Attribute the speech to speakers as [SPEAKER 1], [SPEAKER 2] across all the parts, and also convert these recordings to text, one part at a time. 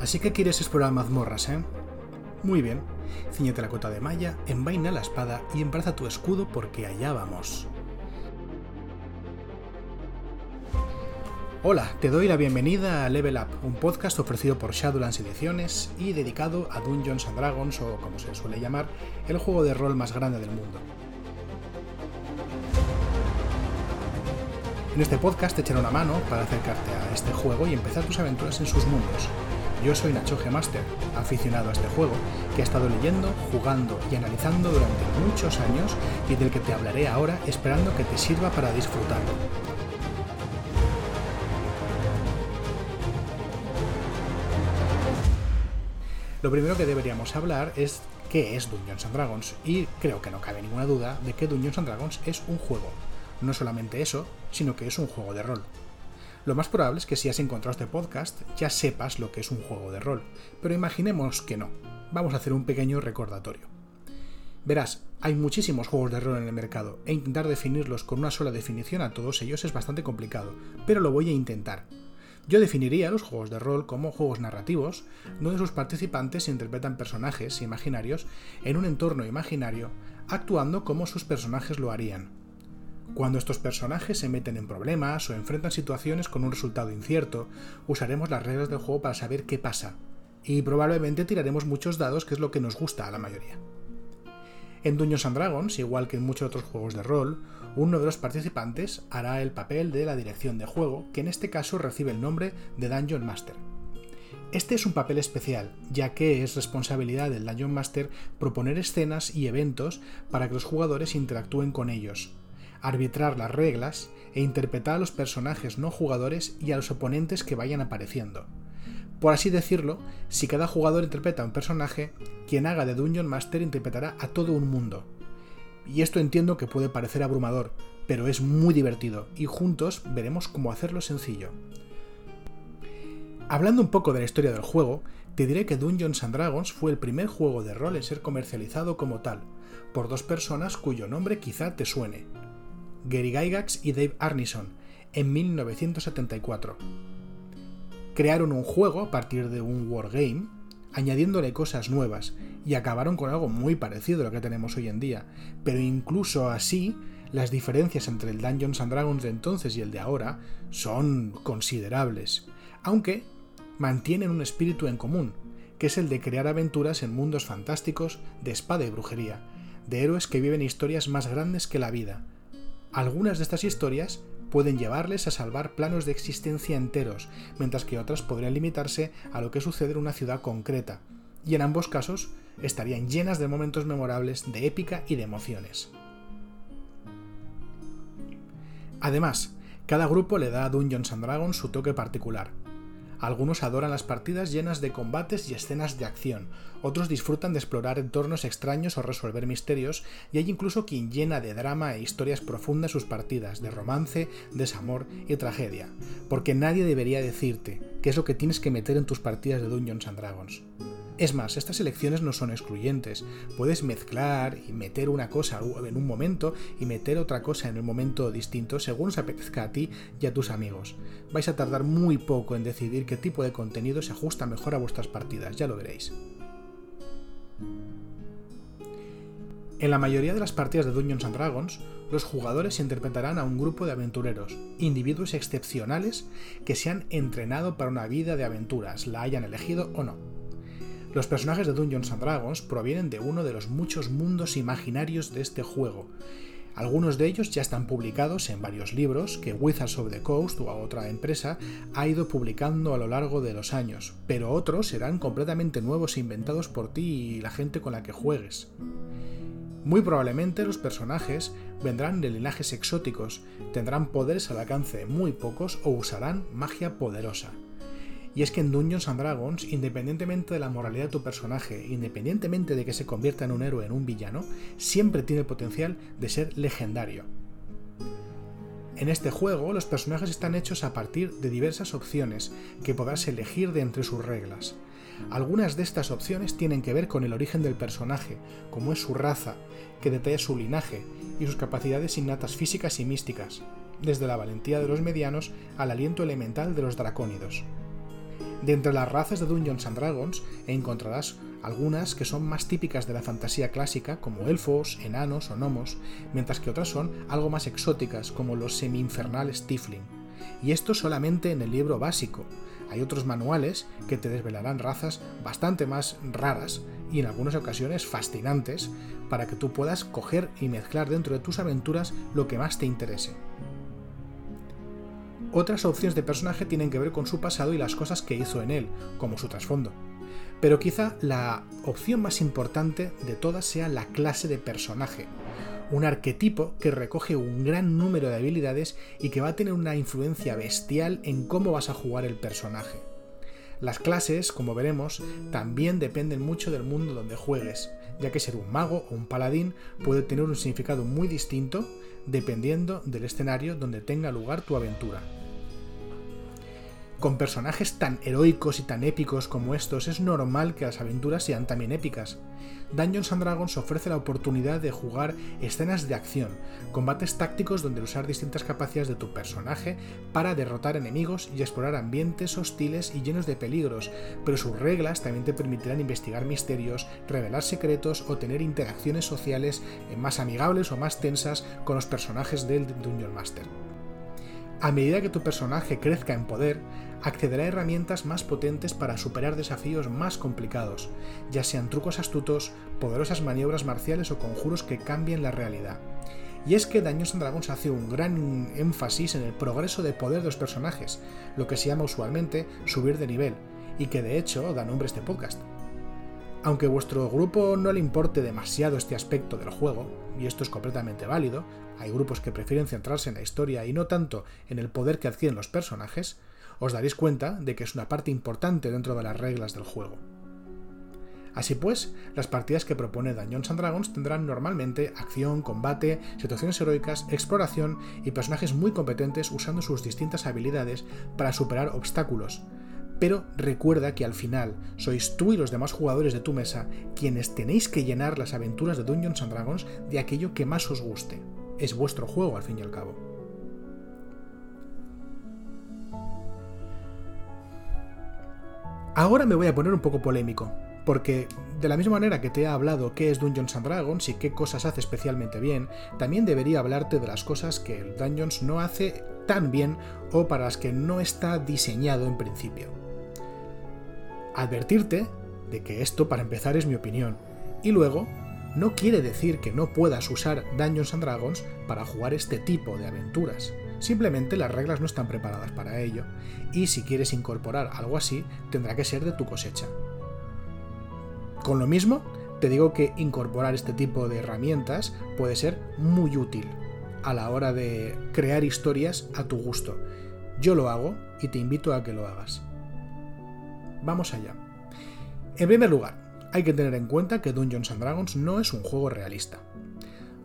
[SPEAKER 1] Así que quieres explorar mazmorras, ¿eh? Muy bien. Ciñete la cota de malla, envaina la espada y embraza tu escudo porque allá vamos. Hola, te doy la bienvenida a Level Up, un podcast ofrecido por Shadowlands Ediciones y dedicado a Dungeons and Dragons, o como se suele llamar, el juego de rol más grande del mundo. En este podcast te echaré una mano para acercarte a este juego y empezar tus aventuras en sus mundos. Yo soy Nacho G. Master, aficionado a este juego, que he estado leyendo, jugando y analizando durante muchos años y del que te hablaré ahora esperando que te sirva para disfrutarlo. Lo primero que deberíamos hablar es qué es Dungeons and Dragons, y creo que no cabe ninguna duda de que Dungeons and Dragons es un juego. No solamente eso, sino que es un juego de rol. Lo más probable es que si has encontrado este podcast ya sepas lo que es un juego de rol, pero imaginemos que no. Vamos a hacer un pequeño recordatorio. Verás, hay muchísimos juegos de rol en el mercado e intentar definirlos con una sola definición a todos ellos es bastante complicado, pero lo voy a intentar. Yo definiría los juegos de rol como juegos narrativos, donde sus participantes interpretan personajes imaginarios en un entorno imaginario, actuando como sus personajes lo harían, cuando estos personajes se meten en problemas o enfrentan situaciones con un resultado incierto, usaremos las reglas del juego para saber qué pasa, y probablemente tiraremos muchos dados, que es lo que nos gusta a la mayoría. En Dungeons and Dragons, igual que en muchos otros juegos de rol, uno de los participantes hará el papel de la dirección de juego, que en este caso recibe el nombre de Dungeon Master. Este es un papel especial, ya que es responsabilidad del Dungeon Master proponer escenas y eventos para que los jugadores interactúen con ellos, arbitrar las reglas e interpretar a los personajes no jugadores y a los oponentes que vayan apareciendo. Por así decirlo, si cada jugador interpreta a un personaje, quien haga de Dungeon Master interpretará a todo un mundo. Y esto entiendo que puede parecer abrumador, pero es muy divertido y juntos veremos cómo hacerlo sencillo. Hablando un poco de la historia del juego, te diré que Dungeons and Dragons fue el primer juego de rol en ser comercializado como tal, por dos personas cuyo nombre quizá te suene, Gary Gygax y Dave Arneson, en 1974. Crearon un juego a partir de un wargame, añadiéndole cosas nuevas, y acabaron con algo muy parecido a lo que tenemos hoy en día, pero incluso así, las diferencias entre el Dungeons and Dragons de entonces y el de ahora son considerables, aunque mantienen un espíritu en común, que es el de crear aventuras en mundos fantásticos de espada y brujería, de héroes que viven historias más grandes que la vida, algunas de estas historias pueden llevarles a salvar planos de existencia enteros, mientras que otras podrían limitarse a lo que sucede en una ciudad concreta, y en ambos casos estarían llenas de momentos memorables de épica y de emociones. Además, cada grupo le da a Dungeons and Dragons su toque particular, algunos adoran las partidas llenas de combates y escenas de acción, otros disfrutan de explorar entornos extraños o resolver misterios, y hay incluso quien llena de drama e historias profundas sus partidas, de romance, desamor y tragedia, porque nadie debería decirte qué es lo que tienes que meter en tus partidas de Dungeons and Dragons. Es más, estas elecciones no son excluyentes. Puedes mezclar y meter una cosa en un momento y meter otra cosa en un momento distinto según os apetezca a ti y a tus amigos. Vais a tardar muy poco en decidir qué tipo de contenido se ajusta mejor a vuestras partidas, ya lo veréis. En la mayoría de las partidas de Dungeons Dragons, los jugadores interpretarán a un grupo de aventureros, individuos excepcionales que se han entrenado para una vida de aventuras, la hayan elegido o no. Los personajes de Dungeons and Dragons provienen de uno de los muchos mundos imaginarios de este juego. Algunos de ellos ya están publicados en varios libros que Wizards of the Coast o otra empresa ha ido publicando a lo largo de los años, pero otros serán completamente nuevos e inventados por ti y la gente con la que juegues. Muy probablemente los personajes vendrán de linajes exóticos, tendrán poderes al alcance de muy pocos o usarán magia poderosa. Y es que en Dungeons and Dragons, independientemente de la moralidad de tu personaje, independientemente de que se convierta en un héroe en un villano, siempre tiene el potencial de ser legendario. En este juego, los personajes están hechos a partir de diversas opciones que podrás elegir de entre sus reglas. Algunas de estas opciones tienen que ver con el origen del personaje, como es su raza, que detalla su linaje y sus capacidades innatas físicas y místicas, desde la valentía de los medianos al aliento elemental de los dracónidos. De entre las razas de Dungeons and Dragons encontrarás algunas que son más típicas de la fantasía clásica, como elfos, enanos o gnomos, mientras que otras son algo más exóticas, como los semi-infernales Tifling. Y esto solamente en el libro básico. Hay otros manuales que te desvelarán razas bastante más raras y en algunas ocasiones fascinantes para que tú puedas coger y mezclar dentro de tus aventuras lo que más te interese. Otras opciones de personaje tienen que ver con su pasado y las cosas que hizo en él, como su trasfondo. Pero quizá la opción más importante de todas sea la clase de personaje, un arquetipo que recoge un gran número de habilidades y que va a tener una influencia bestial en cómo vas a jugar el personaje. Las clases, como veremos, también dependen mucho del mundo donde juegues, ya que ser un mago o un paladín puede tener un significado muy distinto dependiendo del escenario donde tenga lugar tu aventura. Con personajes tan heroicos y tan épicos como estos, es normal que las aventuras sean también épicas. Dungeons and Dragons ofrece la oportunidad de jugar escenas de acción, combates tácticos donde usar distintas capacidades de tu personaje para derrotar enemigos y explorar ambientes hostiles y llenos de peligros, pero sus reglas también te permitirán investigar misterios, revelar secretos o tener interacciones sociales más amigables o más tensas con los personajes del Dungeon Master. A medida que tu personaje crezca en poder, accederá a herramientas más potentes para superar desafíos más complicados, ya sean trucos astutos, poderosas maniobras marciales o conjuros que cambien la realidad. Y es que Dungeons Dragons hace un gran énfasis en el progreso de poder de los personajes, lo que se llama usualmente subir de nivel, y que de hecho da nombre a este podcast. Aunque a vuestro grupo no le importe demasiado este aspecto del juego, y esto es completamente válido, hay grupos que prefieren centrarse en la historia y no tanto en el poder que adquieren los personajes, os daréis cuenta de que es una parte importante dentro de las reglas del juego. Así pues, las partidas que propone Dungeons and Dragons tendrán normalmente acción, combate, situaciones heroicas, exploración y personajes muy competentes usando sus distintas habilidades para superar obstáculos. Pero recuerda que al final sois tú y los demás jugadores de tu mesa quienes tenéis que llenar las aventuras de Dungeons and Dragons de aquello que más os guste es vuestro juego al fin y al cabo. Ahora me voy a poner un poco polémico, porque de la misma manera que te he hablado qué es Dungeons and Dragons y qué cosas hace especialmente bien, también debería hablarte de las cosas que el Dungeons no hace tan bien o para las que no está diseñado en principio. Advertirte de que esto, para empezar, es mi opinión, y luego no quiere decir que no puedas usar Dungeons and Dragons para jugar este tipo de aventuras. Simplemente las reglas no están preparadas para ello, y si quieres incorporar algo así, tendrá que ser de tu cosecha. Con lo mismo, te digo que incorporar este tipo de herramientas puede ser muy útil a la hora de crear historias a tu gusto. Yo lo hago y te invito a que lo hagas. Vamos allá. En primer lugar, hay que tener en cuenta que Dungeons and Dragons no es un juego realista.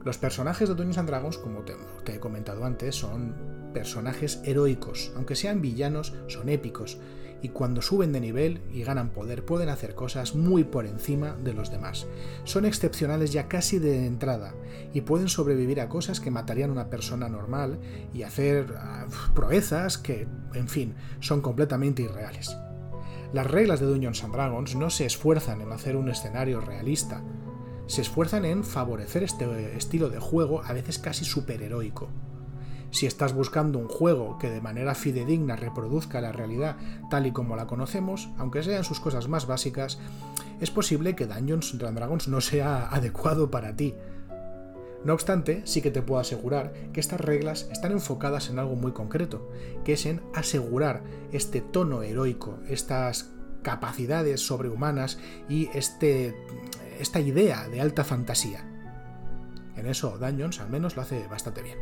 [SPEAKER 1] Los personajes de Dungeons and Dragons, como te, he comentado antes, son personajes heroicos, aunque sean villanos, son épicos, y cuando suben de nivel y ganan poder pueden hacer cosas muy por encima de los demás. Son excepcionales ya casi de entrada y pueden sobrevivir a cosas que matarían a una persona normal y hacer ah, proezas que, en fin, son completamente irreales. Las reglas de Dungeons and Dragons no se esfuerzan en hacer un escenario realista, se esfuerzan en favorecer este estilo de juego a veces casi superheroico. Si estás buscando un juego que de manera fidedigna reproduzca la realidad tal y como la conocemos, aunque sean sus cosas más básicas, es posible que Dungeons and Dragons no sea adecuado para ti. No obstante, sí que te puedo asegurar que estas reglas están enfocadas en algo muy concreto, que es en asegurar este tono heroico, estas capacidades sobrehumanas y este, esta idea de alta fantasía. En eso Dungeons al menos lo hace bastante bien.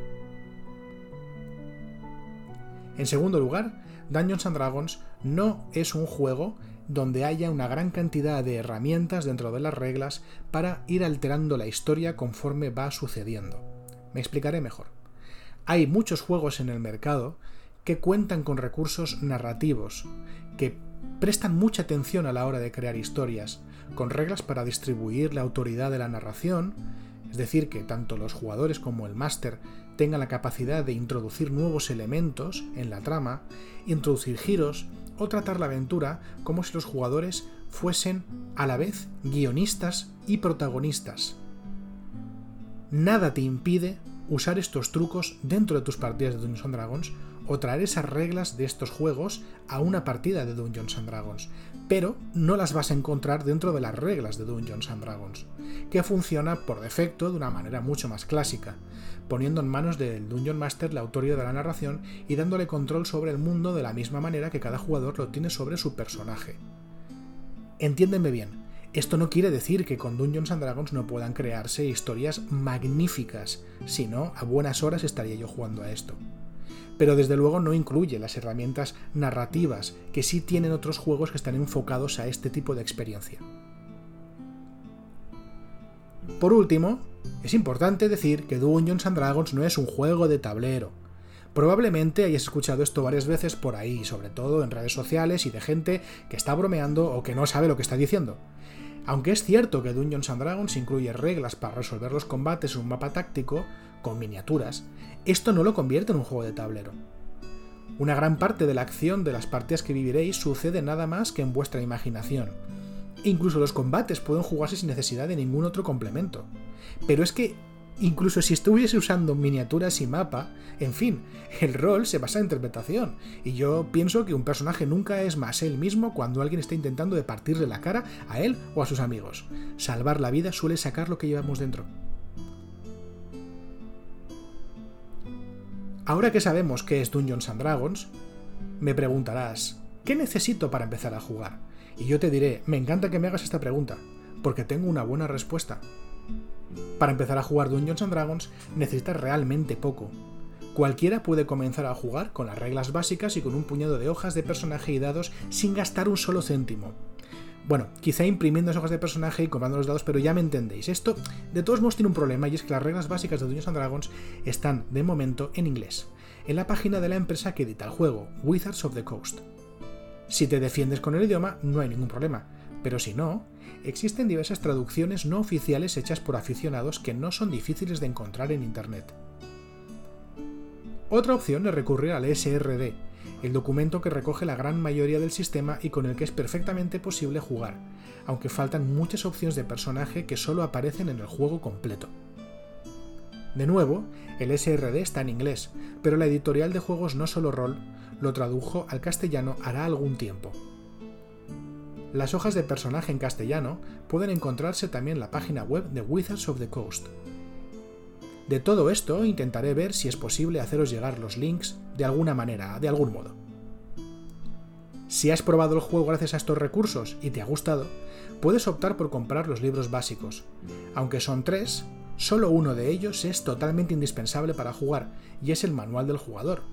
[SPEAKER 1] En segundo lugar, Dungeons and Dragons no es un juego donde haya una gran cantidad de herramientas dentro de las reglas para ir alterando la historia conforme va sucediendo. Me explicaré mejor. Hay muchos juegos en el mercado que cuentan con recursos narrativos, que prestan mucha atención a la hora de crear historias, con reglas para distribuir la autoridad de la narración, es decir, que tanto los jugadores como el máster tenga la capacidad de introducir nuevos elementos en la trama, introducir giros o tratar la aventura como si los jugadores fuesen a la vez guionistas y protagonistas. Nada te impide usar estos trucos dentro de tus partidas de Dungeons Dragons o traer esas reglas de estos juegos a una partida de Dungeons and Dragons, pero no las vas a encontrar dentro de las reglas de Dungeons and Dragons, que funciona por defecto de una manera mucho más clásica, poniendo en manos del Dungeon Master la autoridad de la narración y dándole control sobre el mundo de la misma manera que cada jugador lo tiene sobre su personaje. Entiéndeme bien, esto no quiere decir que con Dungeons and Dragons no puedan crearse historias magníficas, si no, a buenas horas estaría yo jugando a esto pero desde luego no incluye las herramientas narrativas que sí tienen otros juegos que están enfocados a este tipo de experiencia. Por último, es importante decir que Dungeons and Dragons no es un juego de tablero. Probablemente hayas escuchado esto varias veces por ahí, sobre todo en redes sociales y de gente que está bromeando o que no sabe lo que está diciendo. Aunque es cierto que Dungeons and Dragons incluye reglas para resolver los combates en un mapa táctico, con miniaturas, esto no lo convierte en un juego de tablero. Una gran parte de la acción de las partidas que viviréis sucede nada más que en vuestra imaginación. Incluso los combates pueden jugarse sin necesidad de ningún otro complemento. Pero es que, incluso si estuviese usando miniaturas y mapa, en fin, el rol se basa en interpretación. Y yo pienso que un personaje nunca es más él mismo cuando alguien está intentando de partirle la cara a él o a sus amigos. Salvar la vida suele sacar lo que llevamos dentro. Ahora que sabemos qué es Dungeons and Dragons, me preguntarás, ¿qué necesito para empezar a jugar? Y yo te diré, me encanta que me hagas esta pregunta, porque tengo una buena respuesta. Para empezar a jugar Dungeons and Dragons necesitas realmente poco. Cualquiera puede comenzar a jugar con las reglas básicas y con un puñado de hojas de personaje y dados sin gastar un solo céntimo. Bueno, quizá imprimiendo las hojas de personaje y comprando los dados, pero ya me entendéis. Esto, de todos modos, tiene un problema y es que las reglas básicas de Dungeons and Dragons están, de momento, en inglés, en la página de la empresa que edita el juego, Wizards of the Coast. Si te defiendes con el idioma, no hay ningún problema, pero si no, existen diversas traducciones no oficiales hechas por aficionados que no son difíciles de encontrar en Internet. Otra opción es recurrir al SRD, el documento que recoge la gran mayoría del sistema y con el que es perfectamente posible jugar, aunque faltan muchas opciones de personaje que solo aparecen en el juego completo. De nuevo, el SRD está en inglés, pero la editorial de juegos No Solo Roll lo tradujo al castellano hará algún tiempo. Las hojas de personaje en castellano pueden encontrarse también en la página web de Wizards of the Coast. De todo esto intentaré ver si es posible haceros llegar los links de alguna manera, de algún modo. Si has probado el juego gracias a estos recursos y te ha gustado, puedes optar por comprar los libros básicos. Aunque son tres, solo uno de ellos es totalmente indispensable para jugar, y es el manual del jugador,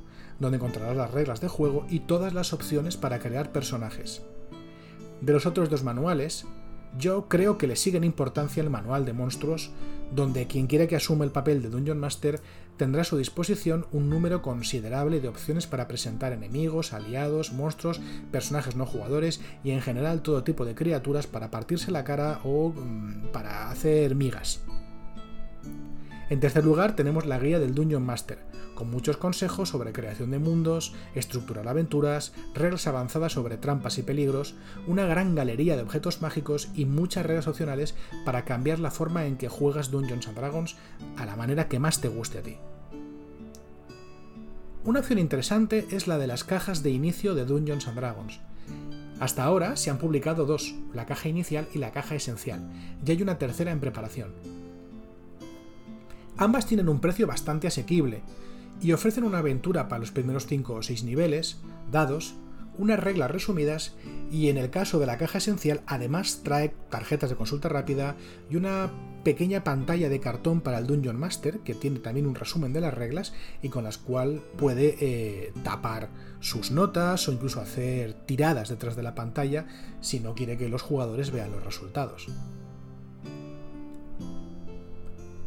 [SPEAKER 1] donde encontrarás las reglas de juego y todas las opciones para crear personajes. De los otros dos manuales, yo creo que le siguen importancia el manual de monstruos, donde quien quiera que asuma el papel de Dungeon Master tendrá a su disposición un número considerable de opciones para presentar enemigos, aliados, monstruos, personajes no jugadores y en general todo tipo de criaturas para partirse la cara o mm, para hacer migas. En tercer lugar tenemos la guía del Dungeon Master, con muchos consejos sobre creación de mundos, estructurar aventuras, reglas avanzadas sobre trampas y peligros, una gran galería de objetos mágicos y muchas reglas opcionales para cambiar la forma en que juegas Dungeons and Dragons a la manera que más te guste a ti. Una opción interesante es la de las cajas de inicio de Dungeons and Dragons. Hasta ahora se han publicado dos, la caja inicial y la caja esencial, y hay una tercera en preparación. Ambas tienen un precio bastante asequible y ofrecen una aventura para los primeros 5 o 6 niveles, dados, unas reglas resumidas y en el caso de la caja esencial además trae tarjetas de consulta rápida y una pequeña pantalla de cartón para el Dungeon Master que tiene también un resumen de las reglas y con las cual puede eh, tapar sus notas o incluso hacer tiradas detrás de la pantalla si no quiere que los jugadores vean los resultados.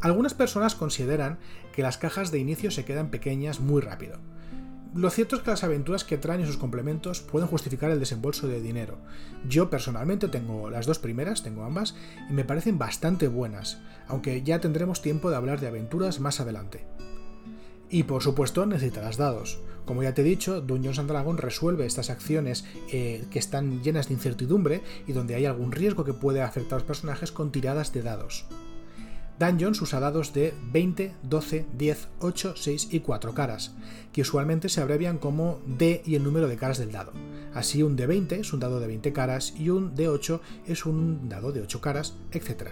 [SPEAKER 1] Algunas personas consideran que las cajas de inicio se quedan pequeñas muy rápido. Lo cierto es que las aventuras que traen y sus complementos pueden justificar el desembolso de dinero. Yo personalmente tengo las dos primeras, tengo ambas, y me parecen bastante buenas, aunque ya tendremos tiempo de hablar de aventuras más adelante. Y por supuesto necesitarás dados. Como ya te he dicho, Dungeons and Dragons resuelve estas acciones eh, que están llenas de incertidumbre y donde hay algún riesgo que puede afectar a los personajes con tiradas de dados. Dungeons usa dados de 20, 12, 10, 8, 6 y 4 caras, que usualmente se abrevian como D y el número de caras del dado. Así un D20 es un dado de 20 caras y un D8 es un dado de 8 caras, etc.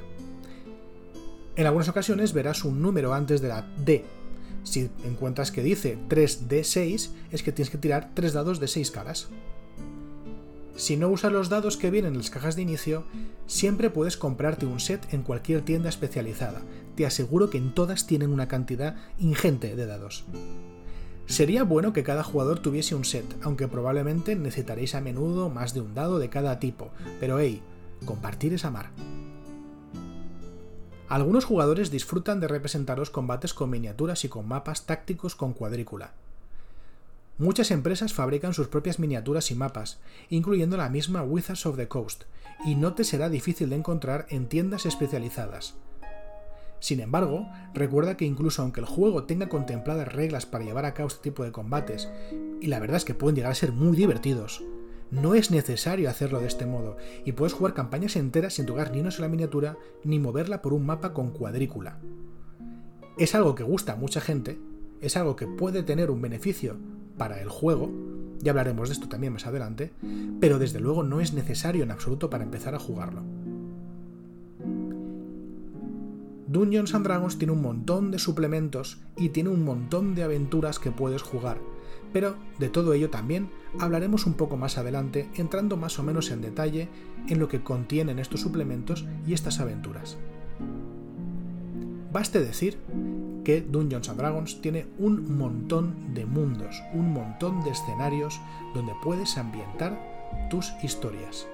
[SPEAKER 1] En algunas ocasiones verás un número antes de la D. Si encuentras que dice 3D6, es que tienes que tirar 3 dados de 6 caras. Si no usas los dados que vienen en las cajas de inicio, siempre puedes comprarte un set en cualquier tienda especializada. Te aseguro que en todas tienen una cantidad ingente de dados. Sería bueno que cada jugador tuviese un set, aunque probablemente necesitaréis a menudo más de un dado de cada tipo, pero hey, compartir es amar. Algunos jugadores disfrutan de representar los combates con miniaturas y con mapas tácticos con cuadrícula. Muchas empresas fabrican sus propias miniaturas y mapas, incluyendo la misma Wizards of the Coast, y no te será difícil de encontrar en tiendas especializadas. Sin embargo, recuerda que incluso aunque el juego tenga contempladas reglas para llevar a cabo este tipo de combates, y la verdad es que pueden llegar a ser muy divertidos, no es necesario hacerlo de este modo, y puedes jugar campañas enteras sin tocar ni una sola miniatura ni moverla por un mapa con cuadrícula. Es algo que gusta a mucha gente, es algo que puede tener un beneficio para el juego, ya hablaremos de esto también más adelante, pero desde luego no es necesario en absoluto para empezar a jugarlo. Dungeons and Dragons tiene un montón de suplementos y tiene un montón de aventuras que puedes jugar, pero de todo ello también hablaremos un poco más adelante, entrando más o menos en detalle en lo que contienen estos suplementos y estas aventuras. Baste decir que Dungeons and Dragons tiene un montón de mundos, un montón de escenarios donde puedes ambientar tus historias.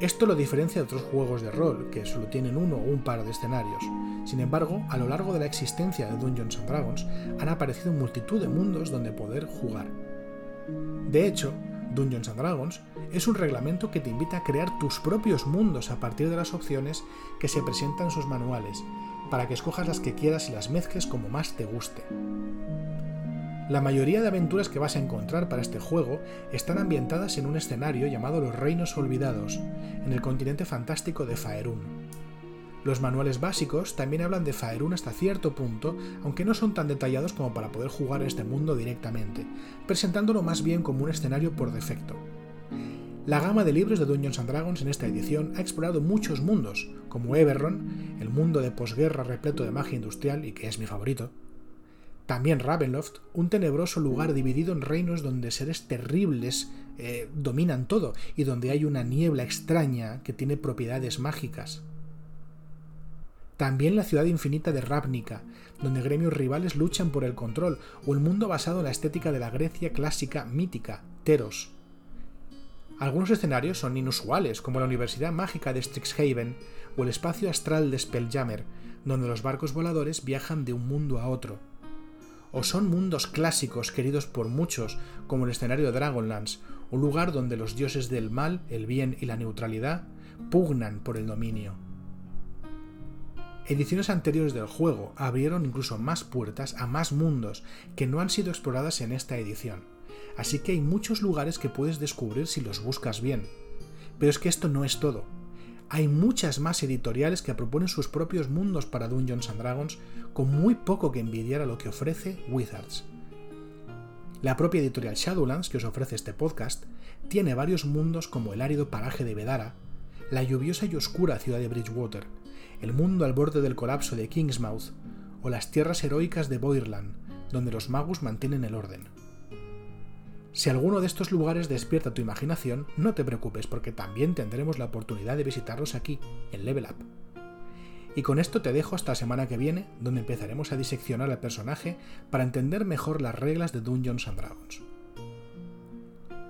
[SPEAKER 1] Esto lo diferencia de otros juegos de rol, que solo tienen uno o un par de escenarios. Sin embargo, a lo largo de la existencia de Dungeons and Dragons han aparecido multitud de mundos donde poder jugar. De hecho, Dungeons and Dragons es un reglamento que te invita a crear tus propios mundos a partir de las opciones que se presentan en sus manuales para que escojas las que quieras y las mezcles como más te guste. La mayoría de aventuras que vas a encontrar para este juego están ambientadas en un escenario llamado los Reinos Olvidados, en el continente fantástico de Faerun. Los manuales básicos también hablan de Faerun hasta cierto punto, aunque no son tan detallados como para poder jugar este mundo directamente, presentándolo más bien como un escenario por defecto. La gama de libros de Dungeons Dragons en esta edición ha explorado muchos mundos, como Eberron, el mundo de posguerra repleto de magia industrial y que es mi favorito. También Ravenloft, un tenebroso lugar dividido en reinos donde seres terribles eh, dominan todo y donde hay una niebla extraña que tiene propiedades mágicas. También la ciudad infinita de Ravnica, donde gremios rivales luchan por el control, o el mundo basado en la estética de la Grecia clásica mítica, Teros, algunos escenarios son inusuales, como la Universidad Mágica de Strixhaven o el espacio astral de Spelljammer, donde los barcos voladores viajan de un mundo a otro. O son mundos clásicos queridos por muchos, como el escenario de Dragonlance, un lugar donde los dioses del mal, el bien y la neutralidad pugnan por el dominio. Ediciones anteriores del juego abrieron incluso más puertas a más mundos que no han sido exploradas en esta edición así que hay muchos lugares que puedes descubrir si los buscas bien. Pero es que esto no es todo. Hay muchas más editoriales que proponen sus propios mundos para Dungeons and Dragons con muy poco que envidiar a lo que ofrece Wizards. La propia editorial Shadowlands, que os ofrece este podcast, tiene varios mundos como el árido paraje de Vedara, la lluviosa y oscura ciudad de Bridgewater, el mundo al borde del colapso de Kingsmouth o las tierras heroicas de Boirland, donde los magos mantienen el orden. Si alguno de estos lugares despierta tu imaginación, no te preocupes porque también tendremos la oportunidad de visitarlos aquí, en Level Up. Y con esto te dejo hasta la semana que viene, donde empezaremos a diseccionar al personaje para entender mejor las reglas de Dungeons and Dragons.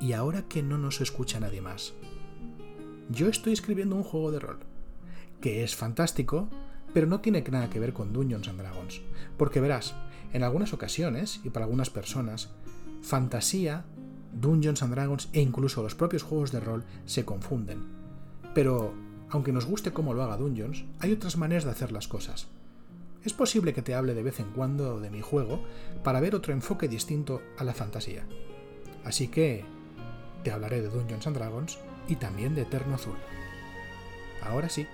[SPEAKER 1] Y ahora que no nos escucha nadie más, yo estoy escribiendo un juego de rol, que es fantástico, pero no tiene nada que ver con Dungeons and Dragons, porque verás, en algunas ocasiones, y para algunas personas, fantasía, Dungeons and Dragons e incluso los propios juegos de rol se confunden. Pero, aunque nos guste cómo lo haga Dungeons, hay otras maneras de hacer las cosas. es posible que te hable de vez en cuando de mi juego para ver otro enfoque distinto a la fantasía. Así que te hablaré de Dungeons and Dragons y también de Eterno Azul. Ahora sí,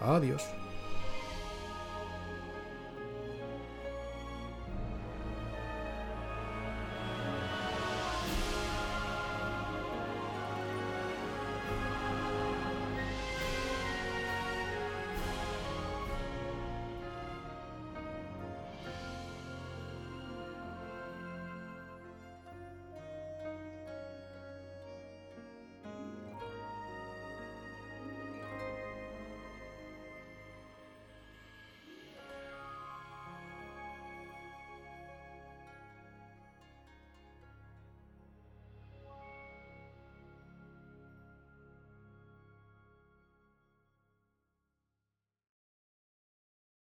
[SPEAKER 1] adiós.